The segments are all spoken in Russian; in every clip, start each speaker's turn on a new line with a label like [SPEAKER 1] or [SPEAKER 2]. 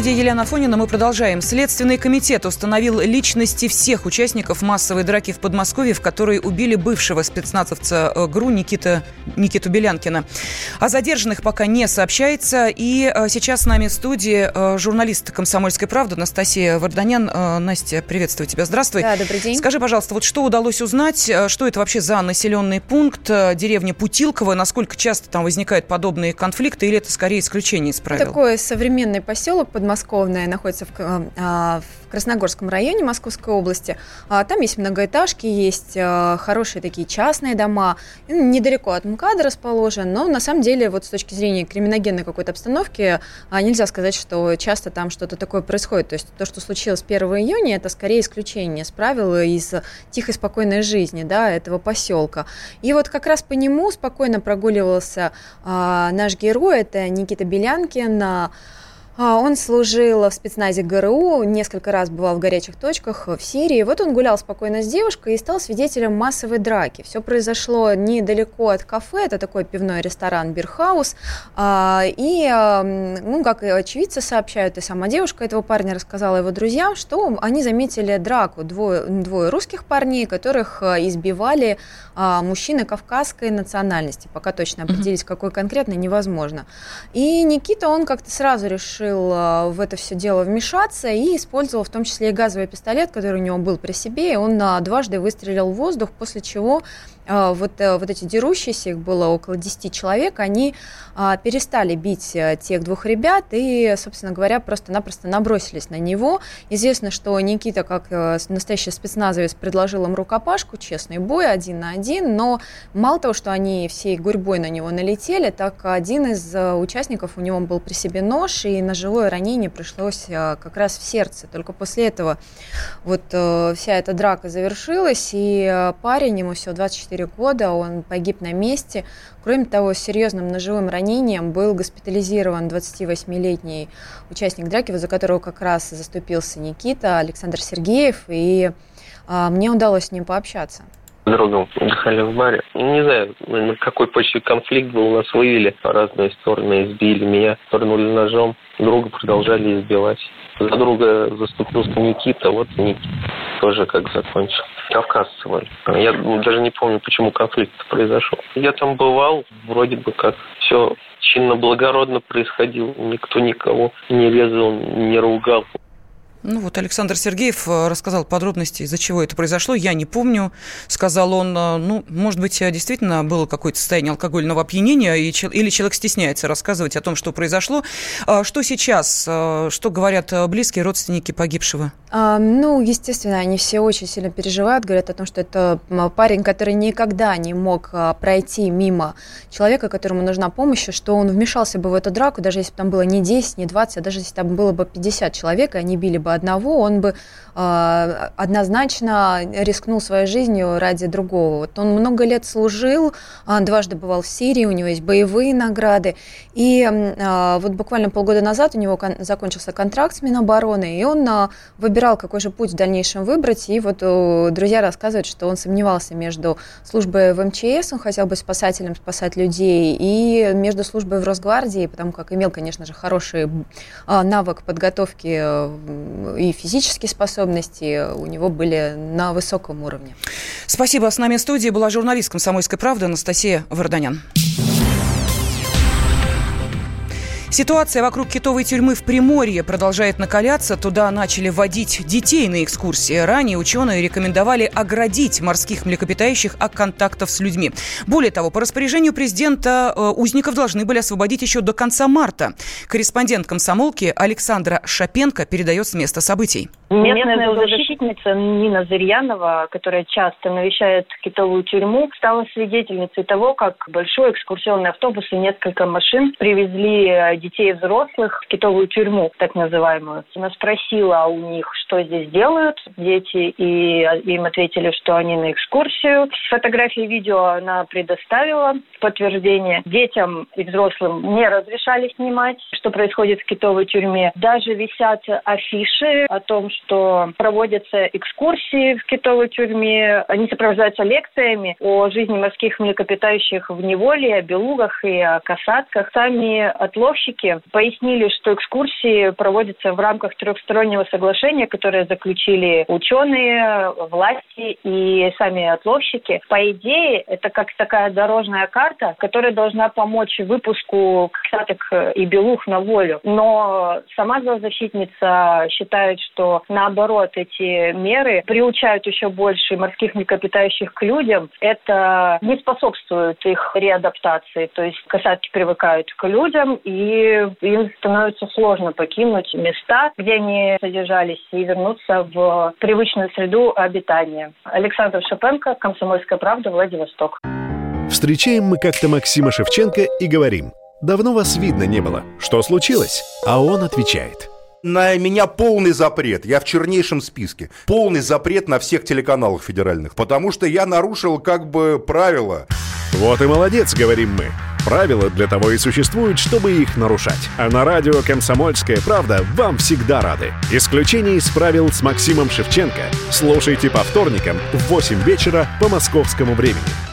[SPEAKER 1] студии Елена Фонина мы продолжаем. Следственный комитет установил личности всех участников массовой драки в Подмосковье, в которой убили бывшего спецназовца э, ГРУ Никита, Никиту Белянкина. О задержанных пока не сообщается. И э, сейчас с нами в студии э, журналист «Комсомольской правды» Анастасия Варданян. Настя, приветствую тебя. Здравствуй.
[SPEAKER 2] Да, добрый день.
[SPEAKER 1] Скажи, пожалуйста, вот что удалось узнать? Что это вообще за населенный пункт? Деревня Путилково. Насколько часто там возникают подобные конфликты? Или это скорее исключение из правил?
[SPEAKER 2] Такой современный поселок подмосковное находится в, а, в Красногорском районе Московской области. А, там есть многоэтажки, есть а, хорошие такие частные дома. Недалеко от МКАДа расположен, но на самом деле вот с точки зрения криминогенной какой-то обстановки нельзя сказать, что часто там что-то такое происходит. То есть то, что случилось 1 июня, это скорее исключение с правил из тихой спокойной жизни да, этого поселка. И вот как раз по нему спокойно прогуливался наш герой, это Никита Белянкин, а, он служил в спецназе ГРУ, несколько раз бывал в горячих точках в Сирии. Вот он гулял спокойно с девушкой и стал свидетелем массовой драки. Все произошло недалеко от кафе, это такой пивной ресторан Бирхаус. А, и, ну, как очевидцы сообщают, и сама девушка этого парня рассказала его друзьям, что они заметили драку двое, двое русских парней, которых а, избивали мужчины кавказской национальности. Пока точно определить, какой конкретно, невозможно. И Никита, он как-то сразу решил решил а, в это все дело вмешаться и использовал в том числе и газовый пистолет, который у него был при себе, и он а, дважды выстрелил в воздух, после чего вот, э, вот эти дерущиеся, их было около 10 человек, они а, перестали бить э, тех двух ребят и, собственно говоря, просто-напросто набросились на него. Известно, что Никита, как э, настоящий спецназовец, предложил им рукопашку, честный бой, один на один, но мало того, что они всей гурьбой на него налетели, так один из участников, у него был при себе нож, и ножевое ранение пришлось как раз в сердце. Только после этого вот вся эта драка завершилась, и парень, ему всего 24 4 года, он погиб на месте. Кроме того, с серьезным ножевым ранением был госпитализирован 28-летний участник драки, за которого как раз заступился Никита Александр Сергеев, и а, мне удалось с ним пообщаться
[SPEAKER 3] другом отдыхали в баре. Не знаю, на какой почве конфликт был, нас вывели по разные стороны, избили меня, пырнули ножом, друга продолжали избивать. За друга заступился Никита, вот Никита тоже как закончил. Кавказцы были. Я даже не помню, почему конфликт произошел. Я там бывал, вроде бы как все чинно-благородно происходило. Никто никого не резал, не ругал.
[SPEAKER 1] Ну вот Александр Сергеев э, рассказал подробности, из-за чего это произошло. Я не помню, сказал он. Э, ну, может быть, э, действительно было какое-то состояние алкогольного опьянения, или человек стесняется рассказывать о том, что произошло. А что сейчас? Что говорят близкие, родственники погибшего?
[SPEAKER 2] А, ну, естественно, они все очень сильно переживают, говорят о том, что это парень, который никогда не мог пройти мимо человека, которому нужна помощь, что он вмешался бы в эту драку, даже если бы там было не 10, не 20, а даже если там было бы 50 человек, и они били бы бы одного, он бы э, однозначно рискнул своей жизнью ради другого. Вот он много лет служил, он дважды бывал в Сирии, у него есть боевые награды. И э, вот буквально полгода назад у него кон- закончился контракт с Минобороны, и он э, выбирал, какой же путь в дальнейшем выбрать. И вот э, друзья рассказывают, что он сомневался между службой в МЧС, он хотел быть спасателем, спасать людей, и между службой в Росгвардии, потому как имел, конечно же, хороший э, навык подготовки и физические способности у него были на высоком уровне.
[SPEAKER 1] Спасибо. С нами в студии была журналист «Комсомольской правды» Анастасия Варданян. Ситуация вокруг китовой тюрьмы в Приморье продолжает накаляться. Туда начали вводить детей на экскурсии. Ранее ученые рекомендовали оградить морских млекопитающих от контактов с людьми. Более того, по распоряжению президента э, узников должны были освободить еще до конца марта. Корреспондент комсомолки Александра Шапенко передает с места событий.
[SPEAKER 4] Местная зоозащитница Нина Зырьянова, которая часто навещает китовую тюрьму, стала свидетельницей того, как большой экскурсионный автобус и несколько машин привезли э, детей и взрослых в китовую тюрьму, так называемую. Она спросила у них, что здесь делают дети, и им ответили, что они на экскурсию. Фотографии и видео она предоставила подтверждение. Детям и взрослым не разрешали снимать, что происходит в китовой тюрьме. Даже висят афиши о том, что проводятся экскурсии в китовой тюрьме. Они сопровождаются лекциями о жизни морских млекопитающих в неволе, о белугах и о касатках. Сами отловщики отловщики пояснили, что экскурсии проводятся в рамках трехстороннего соглашения, которое заключили ученые, власти и сами отловщики. По идее, это как такая дорожная карта, которая должна помочь выпуску ксаток и белух на волю. Но сама зоозащитница считает, что наоборот эти меры приучают еще больше морских млекопитающих к людям. Это не способствует их реадаптации. То есть касатки привыкают к людям, и им становится сложно покинуть места, где они содержались, и вернуться в привычную среду обитания. Александр Шапенко, «Комсомольская правда», Владивосток.
[SPEAKER 5] Встречаем мы как-то Максима Шевченко и говорим, «Давно вас видно не было. Что случилось?» А он отвечает –
[SPEAKER 6] на меня полный запрет. Я в чернейшем списке. Полный запрет на всех телеканалах федеральных, потому что я нарушил как бы правила.
[SPEAKER 5] Вот и молодец, говорим мы. Правила для того и существуют, чтобы их нарушать. А на радио «Комсомольская правда» вам всегда рады. Исключение из правил с Максимом Шевченко. Слушайте по вторникам в 8 вечера по московскому времени.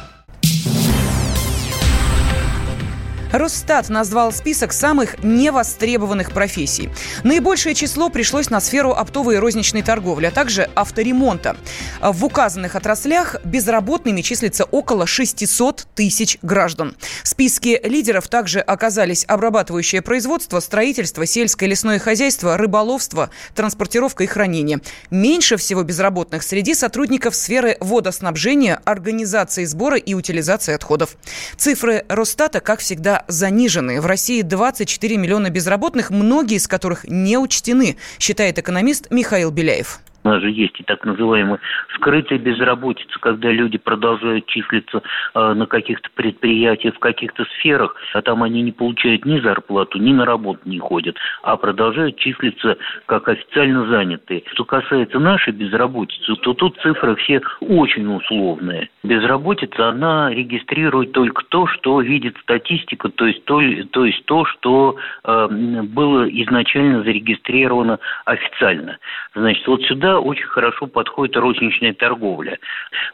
[SPEAKER 1] Росстат назвал список самых невостребованных профессий. Наибольшее число пришлось на сферу оптовой и розничной торговли, а также авторемонта. В указанных отраслях безработными числится около 600 тысяч граждан. В списке лидеров также оказались обрабатывающее производство, строительство, сельское лесное хозяйство, рыболовство, транспортировка и хранение. Меньше всего безработных среди сотрудников сферы водоснабжения, организации сбора и утилизации отходов. Цифры Росстата, как всегда, занижены. В России 24 миллиона безработных, многие из которых не учтены, считает экономист Михаил Беляев.
[SPEAKER 7] У нас же есть и так называемая скрытая безработица, когда люди продолжают числиться э, на каких-то предприятиях, в каких-то сферах, а там они не получают ни зарплату, ни на работу не ходят, а продолжают числиться как официально занятые. Что касается нашей безработицы, то тут цифры все очень условные. Безработица, она регистрирует только то, что видит статистика, то есть то, то, есть то что э, было изначально зарегистрировано официально. Значит, вот сюда очень хорошо подходит розничная торговля.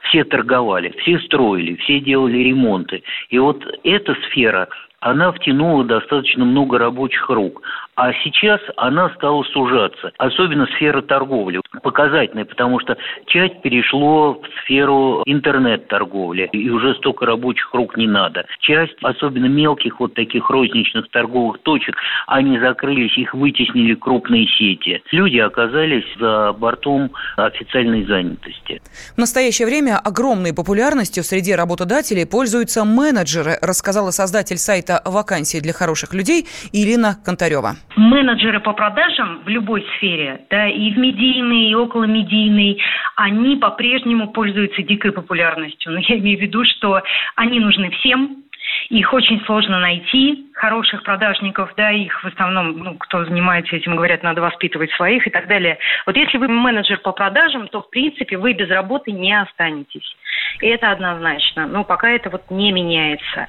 [SPEAKER 7] Все торговали, все строили, все делали ремонты. И вот эта сфера, она втянула достаточно много рабочих рук. А сейчас она стала сужаться, особенно сфера торговли. Показательная, потому что часть перешло в сферу интернет-торговли, и уже столько рабочих рук не надо. Часть, особенно мелких вот таких розничных торговых точек, они закрылись, их вытеснили крупные сети. Люди оказались за бортом официальной занятости.
[SPEAKER 1] В настоящее время огромной популярностью среди работодателей пользуются менеджеры, рассказала создатель сайта «Вакансии для хороших людей» Ирина Контарева
[SPEAKER 8] менеджеры по продажам в любой сфере, да, и в медийной, и около медийной, они по-прежнему пользуются дикой популярностью. Но я имею в виду, что они нужны всем, их очень сложно найти, хороших продажников, да, их в основном, ну, кто занимается этим, говорят, надо воспитывать своих и так далее. Вот если вы менеджер по продажам, то, в принципе, вы без работы не останетесь. И это однозначно. Но пока это вот не меняется.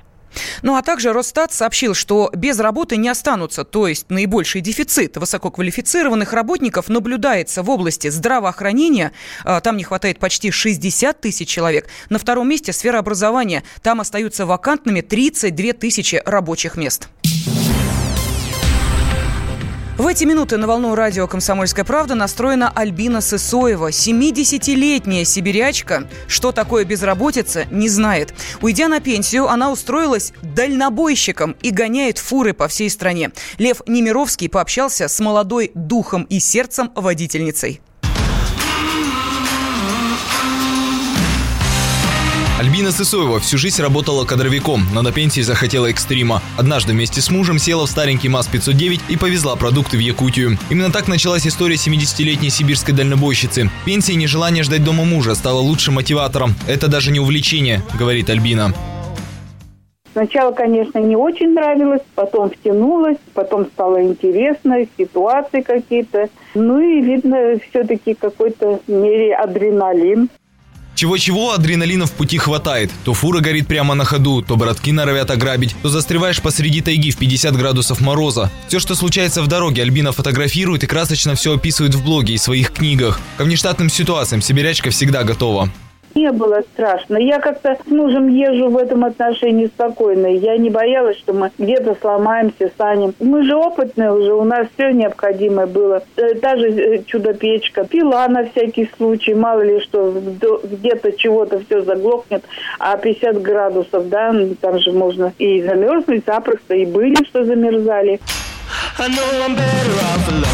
[SPEAKER 1] Ну а также Росстат сообщил, что без работы не останутся, то есть наибольший дефицит высококвалифицированных работников наблюдается в области здравоохранения. А, там не хватает почти 60 тысяч человек. На втором месте сфера образования. Там остаются вакантными 32 тысячи рабочих мест. В эти минуты на волну радио «Комсомольская правда» настроена Альбина Сысоева. 70-летняя сибирячка. Что такое безработица, не знает. Уйдя на пенсию, она устроилась дальнобойщиком и гоняет фуры по всей стране. Лев Немировский пообщался с молодой духом и сердцем водительницей.
[SPEAKER 9] Альбина Сысоева всю жизнь работала кадровиком, но на пенсии захотела экстрима. Однажды вместе с мужем села в старенький МАЗ-509 и повезла продукты в Якутию. Именно так началась история 70-летней сибирской дальнобойщицы. Пенсия и нежелание ждать дома мужа стало лучшим мотиватором. Это даже не увлечение, говорит Альбина.
[SPEAKER 10] Сначала, конечно, не очень нравилось, потом втянулась, потом стало интересно, ситуации какие-то. Ну и видно все-таки какой-то мере адреналин.
[SPEAKER 9] Чего-чего адреналина в пути хватает. То фура горит прямо на ходу, то братки норовят ограбить, то застреваешь посреди тайги в 50 градусов мороза. Все, что случается в дороге, Альбина фотографирует и красочно все описывает в блоге и своих книгах. Ко внештатным ситуациям сибирячка всегда готова.
[SPEAKER 10] Не было страшно. Я как-то с мужем езжу в этом отношении спокойно. Я не боялась, что мы где-то сломаемся, станем. Мы же опытные уже, у нас все необходимое было. Э, та же э, чудо-печка, пила на всякий случай, мало ли что, где-то чего-то все заглохнет, а 50 градусов, да, ну, там же можно и замерзнуть запросто, и были, что замерзали. I know I'm better
[SPEAKER 9] off alone.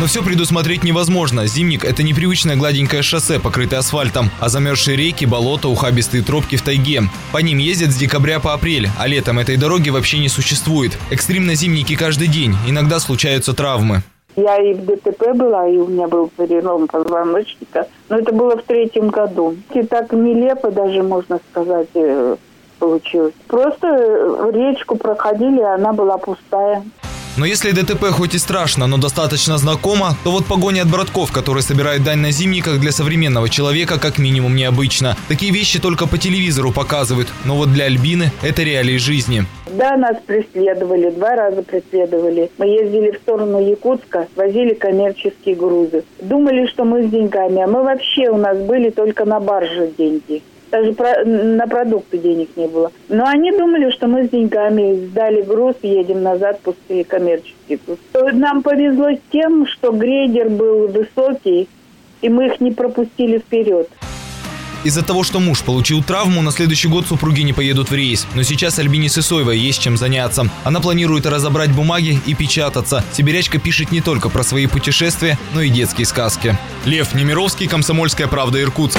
[SPEAKER 9] Но все предусмотреть невозможно. Зимник – это непривычное гладенькое шоссе, покрытое асфальтом, а замерзшие реки, болота, ухабистые тропки в тайге. По ним ездят с декабря по апрель, а летом этой дороги вообще не существует. Экстремно зимники каждый день, иногда случаются травмы.
[SPEAKER 10] Я и в ДТП была, и у меня был перелом позвоночника. Но это было в третьем году. И так нелепо даже, можно сказать, э, получилось. Просто речку проходили, она была пустая.
[SPEAKER 9] Но если ДТП хоть и страшно, но достаточно знакомо, то вот погоня от братков, которые собирают дань на зимниках для современного человека как минимум необычно. Такие вещи только по телевизору показывают, но вот для Альбины это реалии жизни.
[SPEAKER 10] Да, нас преследовали, два раза преследовали. Мы ездили в сторону Якутска, возили коммерческие грузы. Думали, что мы с деньгами, а мы вообще у нас были только на барже деньги даже про, на продукты денег не было. Но они думали, что мы с деньгами сдали груз, едем назад, пустые коммерческие груз. Нам повезло с тем, что грейдер был высокий, и мы их не пропустили вперед.
[SPEAKER 9] Из-за того, что муж получил травму, на следующий год супруги не поедут в рейс. Но сейчас Альбине Сысоевой есть чем заняться. Она планирует разобрать бумаги и печататься. Сибирячка пишет не только про свои путешествия, но и детские сказки. Лев Немировский, Комсомольская правда, Иркутск.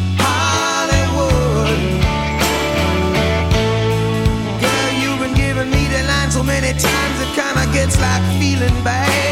[SPEAKER 9] so many times it kinda gets like feeling bad.